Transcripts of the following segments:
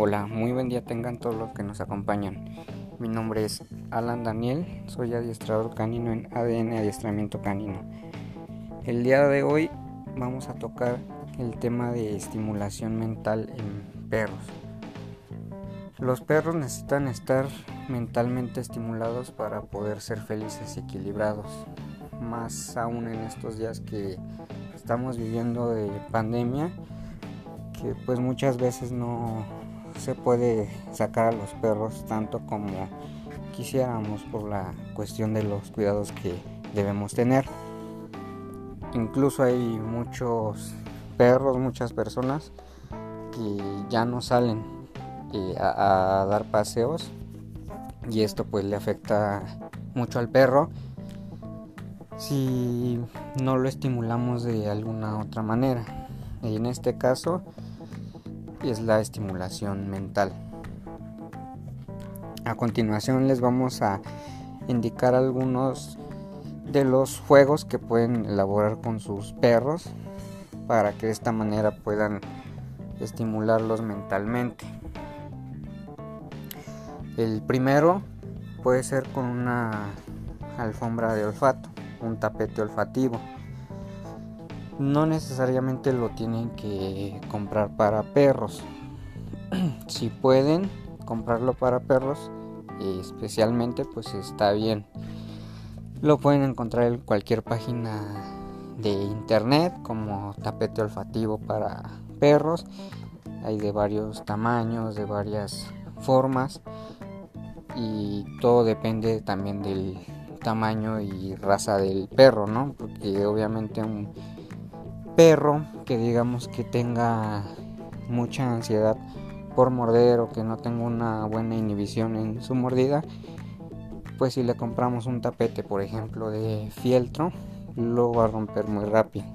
Hola, muy buen día tengan todos los que nos acompañan. Mi nombre es Alan Daniel, soy adiestrador canino en ADN Adiestramiento Canino. El día de hoy vamos a tocar el tema de estimulación mental en perros. Los perros necesitan estar mentalmente estimulados para poder ser felices y equilibrados, más aún en estos días que estamos viviendo de pandemia que pues muchas veces no se puede sacar a los perros tanto como quisiéramos por la cuestión de los cuidados que debemos tener. Incluso hay muchos perros, muchas personas que ya no salen eh, a, a dar paseos y esto pues le afecta mucho al perro si no lo estimulamos de alguna otra manera. En este caso es la estimulación mental. A continuación les vamos a indicar algunos de los juegos que pueden elaborar con sus perros para que de esta manera puedan estimularlos mentalmente. El primero puede ser con una alfombra de olfato, un tapete olfativo no necesariamente lo tienen que comprar para perros. si pueden comprarlo para perros, especialmente, pues está bien. Lo pueden encontrar en cualquier página de internet como tapete olfativo para perros. Hay de varios tamaños, de varias formas y todo depende también del tamaño y raza del perro, ¿no? Porque obviamente un perro que digamos que tenga mucha ansiedad por morder o que no tenga una buena inhibición en su mordida, pues si le compramos un tapete, por ejemplo, de fieltro, lo va a romper muy rápido.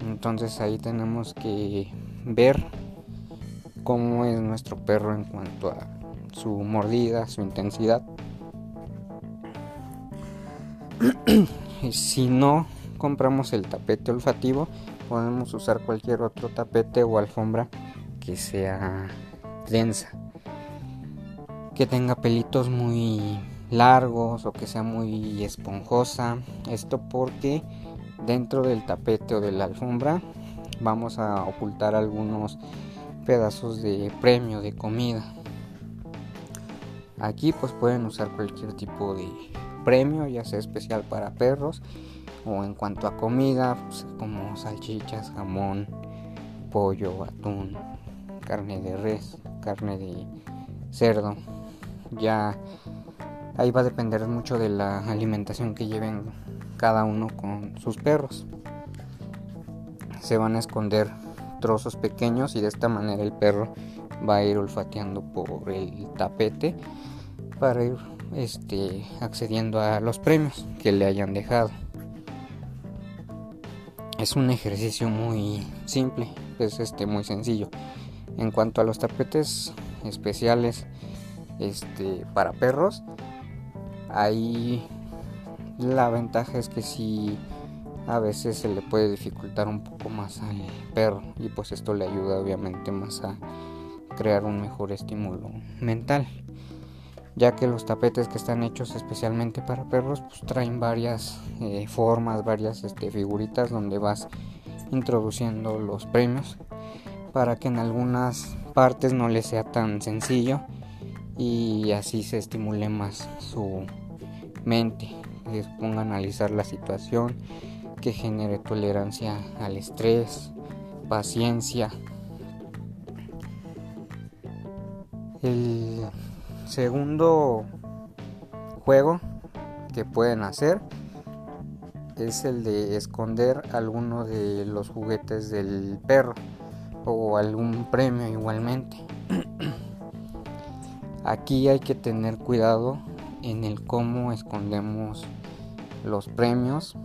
Entonces ahí tenemos que ver cómo es nuestro perro en cuanto a su mordida, su intensidad. si no compramos el tapete olfativo, podemos usar cualquier otro tapete o alfombra que sea densa, que tenga pelitos muy largos o que sea muy esponjosa. Esto porque dentro del tapete o de la alfombra vamos a ocultar algunos pedazos de premio de comida. Aquí pues pueden usar cualquier tipo de premio, ya sea especial para perros o en cuanto a comida, pues, como salchichas, jamón, pollo, atún, carne de res, carne de cerdo. Ya ahí va a depender mucho de la alimentación que lleven cada uno con sus perros. Se van a esconder trozos pequeños y de esta manera el perro va a ir olfateando por el tapete para ir este, accediendo a los premios que le hayan dejado es un ejercicio muy simple, es este muy sencillo. En cuanto a los tapetes especiales este para perros, ahí la ventaja es que si a veces se le puede dificultar un poco más al perro y pues esto le ayuda obviamente más a crear un mejor estímulo mental ya que los tapetes que están hechos especialmente para perros pues traen varias eh, formas, varias este, figuritas donde vas introduciendo los premios para que en algunas partes no les sea tan sencillo y así se estimule más su mente, que ponga a analizar la situación, que genere tolerancia al estrés, paciencia. El segundo juego que pueden hacer es el de esconder alguno de los juguetes del perro o algún premio igualmente. Aquí hay que tener cuidado en el cómo escondemos los premios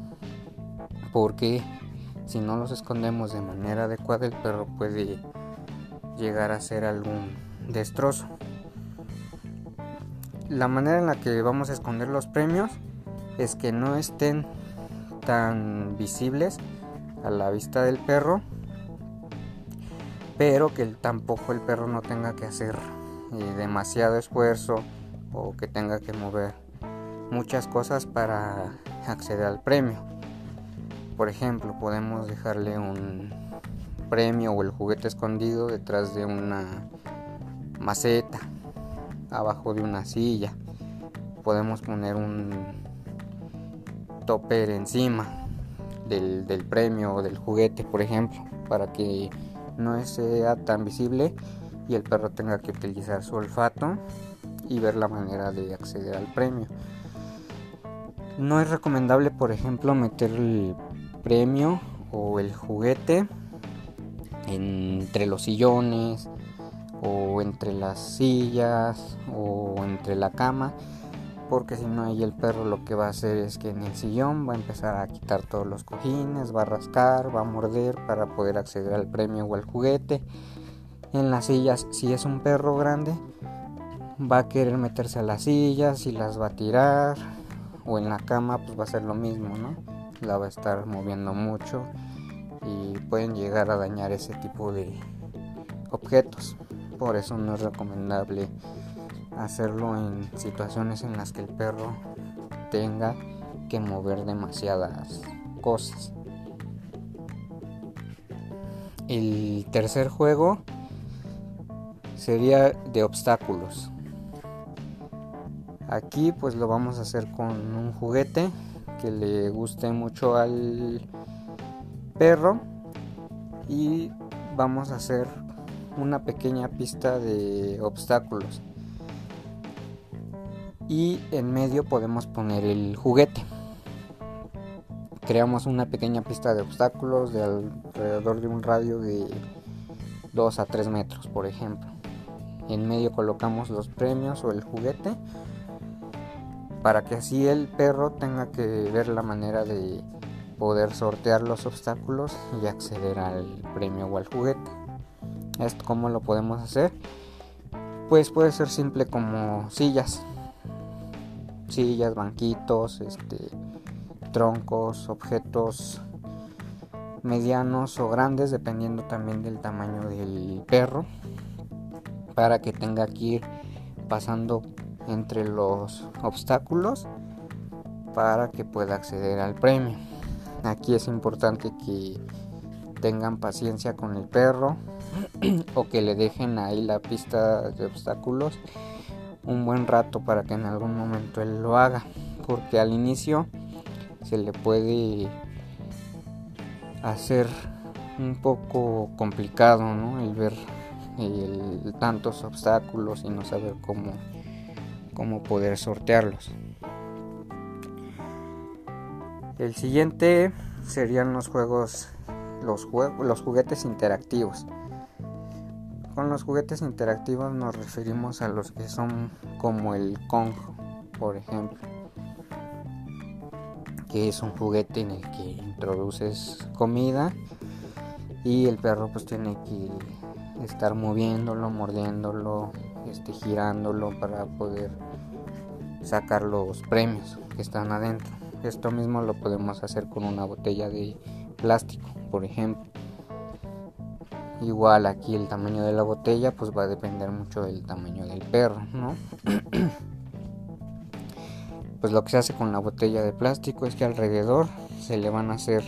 porque si no los escondemos de manera adecuada el perro puede llegar a hacer algún destrozo la manera en la que vamos a esconder los premios es que no estén tan visibles a la vista del perro pero que tampoco el perro no tenga que hacer eh, demasiado esfuerzo o que tenga que mover muchas cosas para acceder al premio. Por ejemplo, podemos dejarle un premio o el juguete escondido detrás de una maceta, abajo de una silla. Podemos poner un topper encima del, del premio o del juguete, por ejemplo, para que no sea tan visible y el perro tenga que utilizar su olfato y ver la manera de acceder al premio. No es recomendable, por ejemplo, meter el premio o el juguete entre los sillones o entre las sillas o entre la cama porque si no ahí el perro lo que va a hacer es que en el sillón va a empezar a quitar todos los cojines, va a rascar, va a morder para poder acceder al premio o al juguete. En las sillas, si es un perro grande, va a querer meterse a las sillas y las va a tirar. O en la cama, pues va a ser lo mismo, ¿no? La va a estar moviendo mucho y pueden llegar a dañar ese tipo de objetos. Por eso no es recomendable hacerlo en situaciones en las que el perro tenga que mover demasiadas cosas. El tercer juego sería de obstáculos. Aquí pues lo vamos a hacer con un juguete que le guste mucho al perro y vamos a hacer una pequeña pista de obstáculos y en medio podemos poner el juguete. Creamos una pequeña pista de obstáculos de alrededor de un radio de 2 a 3 metros, por ejemplo. En medio colocamos los premios o el juguete para que así el perro tenga que ver la manera de poder sortear los obstáculos y acceder al premio o al juguete. ¿Esto cómo lo podemos hacer? Pues puede ser simple como sillas sillas, banquitos, este, troncos, objetos medianos o grandes dependiendo también del tamaño del perro para que tenga que ir pasando entre los obstáculos para que pueda acceder al premio. Aquí es importante que tengan paciencia con el perro o que le dejen ahí la pista de obstáculos un buen rato para que en algún momento él lo haga porque al inicio se le puede hacer un poco complicado ¿no? el ver tantos obstáculos y no saber cómo, cómo poder sortearlos el siguiente serían los juegos los, juegos, los juguetes interactivos con los juguetes interactivos nos referimos a los que son como el Kong, por ejemplo, que es un juguete en el que introduces comida y el perro pues tiene que estar moviéndolo, mordiéndolo, este, girándolo para poder sacar los premios que están adentro. Esto mismo lo podemos hacer con una botella de plástico, por ejemplo. Igual aquí el tamaño de la botella pues va a depender mucho del tamaño del perro, ¿no? pues lo que se hace con la botella de plástico es que alrededor se le van a hacer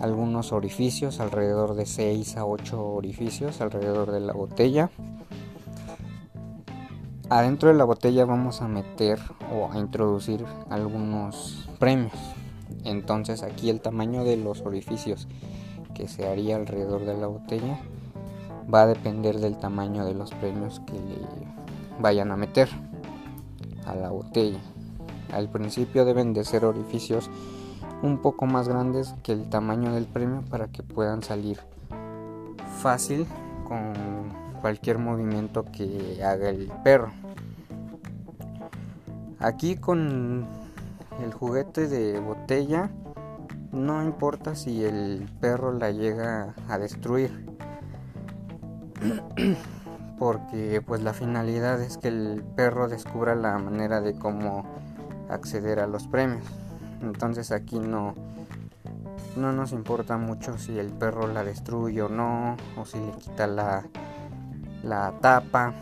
algunos orificios, alrededor de 6 a 8 orificios alrededor de la botella. Adentro de la botella vamos a meter o a introducir algunos premios. Entonces aquí el tamaño de los orificios que se haría alrededor de la botella va a depender del tamaño de los premios que le vayan a meter a la botella. Al principio deben de ser orificios un poco más grandes que el tamaño del premio para que puedan salir fácil con cualquier movimiento que haga el perro. Aquí con el juguete de botella no importa si el perro la llega a destruir. Porque pues la finalidad es que el perro descubra la manera de cómo acceder a los premios. Entonces aquí no no nos importa mucho si el perro la destruye o no, o si le quita la, la tapa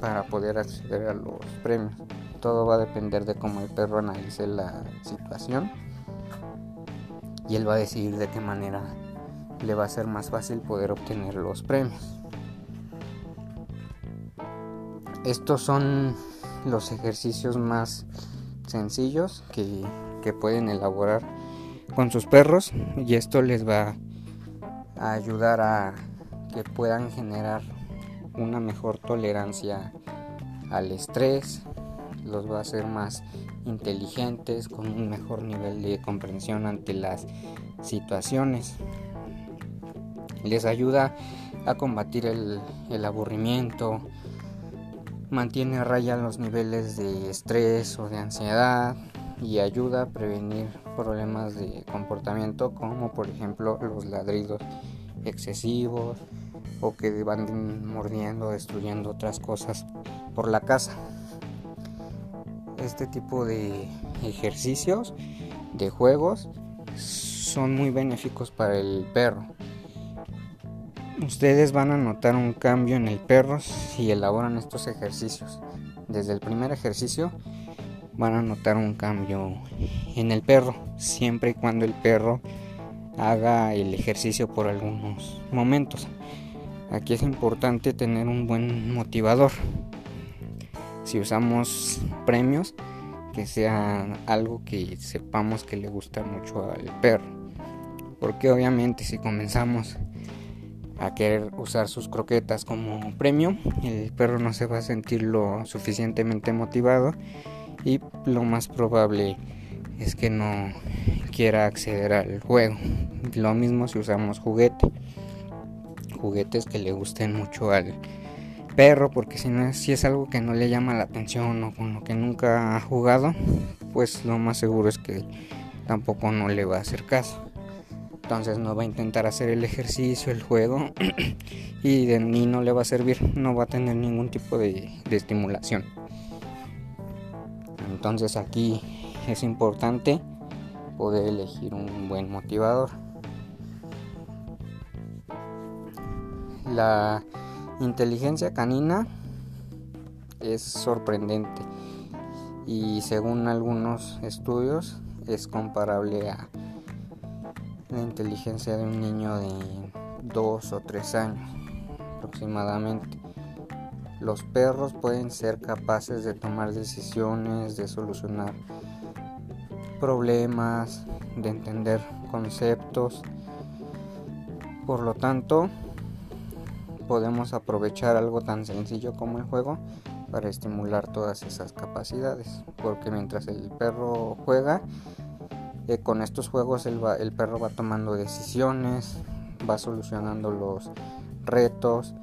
para poder acceder a los premios. Todo va a depender de cómo el perro analice la situación y él va a decidir de qué manera le va a ser más fácil poder obtener los premios. Estos son los ejercicios más sencillos que, que pueden elaborar con sus perros y esto les va a ayudar a que puedan generar una mejor tolerancia al estrés, los va a hacer más inteligentes, con un mejor nivel de comprensión ante las situaciones. Les ayuda a combatir el, aburrimiento, mantiene a raya los niveles de estrés o de ansiedad y ayuda a prevenir problemas de comportamiento como por ejemplo los ladridos excesivos o que van mordiendo, destruyendo otras cosas por la casa. Este tipo de ejercicios, de juegos, son muy benéficos para el perro. Ustedes van a notar un cambio en el perro si elaboran estos ejercicios. Desde el primer ejercicio van a notar un cambio en el perro, siempre y cuando el perro haga el ejercicio por algunos momentos. Aquí es importante tener un buen motivador. Si usamos premios, que sea algo que sepamos que le gusta mucho al perro. Porque obviamente si comenzamos a querer usar sus croquetas como premio, el perro no se va a sentir lo suficientemente motivado y lo más probable es que no quiera acceder al juego. Lo mismo si usamos juguete. Juguetes que le gusten mucho al perro, porque si no si es algo que no le llama la atención o con lo que nunca ha jugado, pues lo más seguro es que tampoco no le va a hacer caso. Entonces no va a intentar hacer el ejercicio, el juego y de ni no le va a servir, no va a tener ningún tipo de estimulación. Entonces aquí es importante poder elegir un buen motivador. La inteligencia canina es sorprendente y según algunos estudios es comparable a la inteligencia de un niño de 2 o 3 años aproximadamente. Los perros pueden ser capaces de tomar decisiones, de solucionar problemas, de entender conceptos. Por lo tanto, podemos aprovechar algo tan sencillo como el juego para estimular todas esas capacidades. Porque mientras el perro juega, eh, con estos juegos el, el perro va tomando decisiones, va solucionando los retos,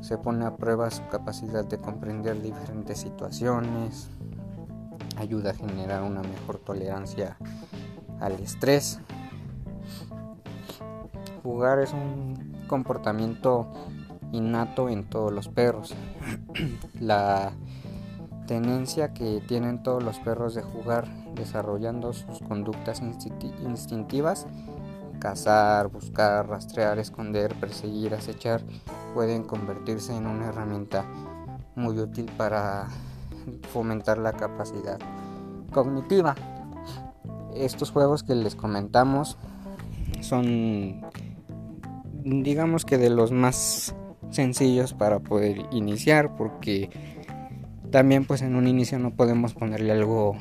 se pone a prueba su capacidad de comprender diferentes situaciones, ayuda a generar una mejor tolerancia al estrés. Jugar es un comportamiento innato en todos los perros. La tenencia que tienen todos los perros de jugar desarrollando sus conductas instintivas, cazar, buscar, rastrear, esconder, perseguir, acechar pueden convertirse en una herramienta muy útil para fomentar la capacidad cognitiva. Estos juegos que les comentamos son digamos que de los más sencillos para poder iniciar porque también pues en un inicio no podemos ponerle algo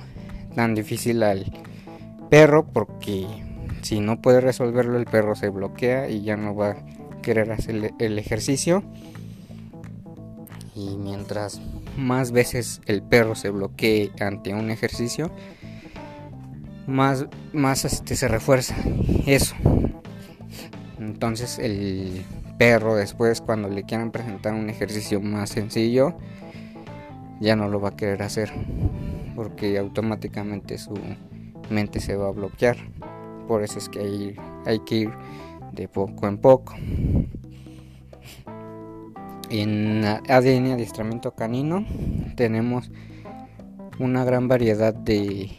tan difícil al perro porque si no puede resolverlo el perro se bloquea y ya no va querer hacer el ejercicio. Y mientras más veces el perro se bloquee ante un ejercicio, más, más este, se refuerza eso. Entonces el perro después cuando le quieran presentar un ejercicio más sencillo, ya no lo va a querer hacer. Porque automáticamente su mente se va a bloquear. Por eso es que hay, hay que ir de poco en poco. En ADN adiestramiento canino tenemos una gran variedad de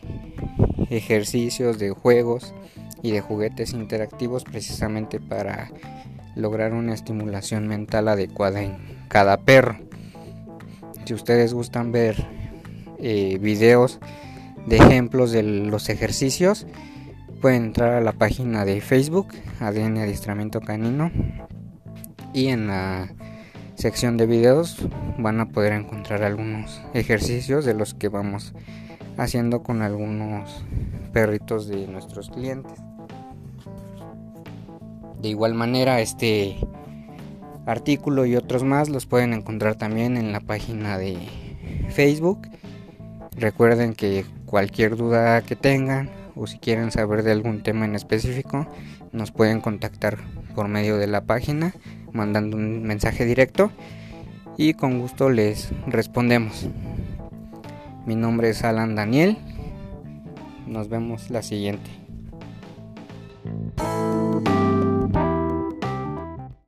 ejercicios, de juegos y de juguetes interactivos precisamente para lograr una estimulación mental adecuada en cada perro. Si ustedes gustan ver eh, videos de ejemplos de los ejercicios, pueden entrar a la página de Facebook, ADN Adiestramiento Canino, y en la sección de videos van a poder encontrar algunos ejercicios de los que vamos haciendo con algunos perritos de nuestros clientes. De igual manera, este artículo y otros más los pueden encontrar también en la página de Facebook. Recuerden que cualquier duda que tengan o si quieren saber de algún tema en específico, nos pueden contactar por medio de la página mandando un mensaje directo y con gusto les respondemos. Mi nombre es Alan Daniel. Nos vemos la siguiente.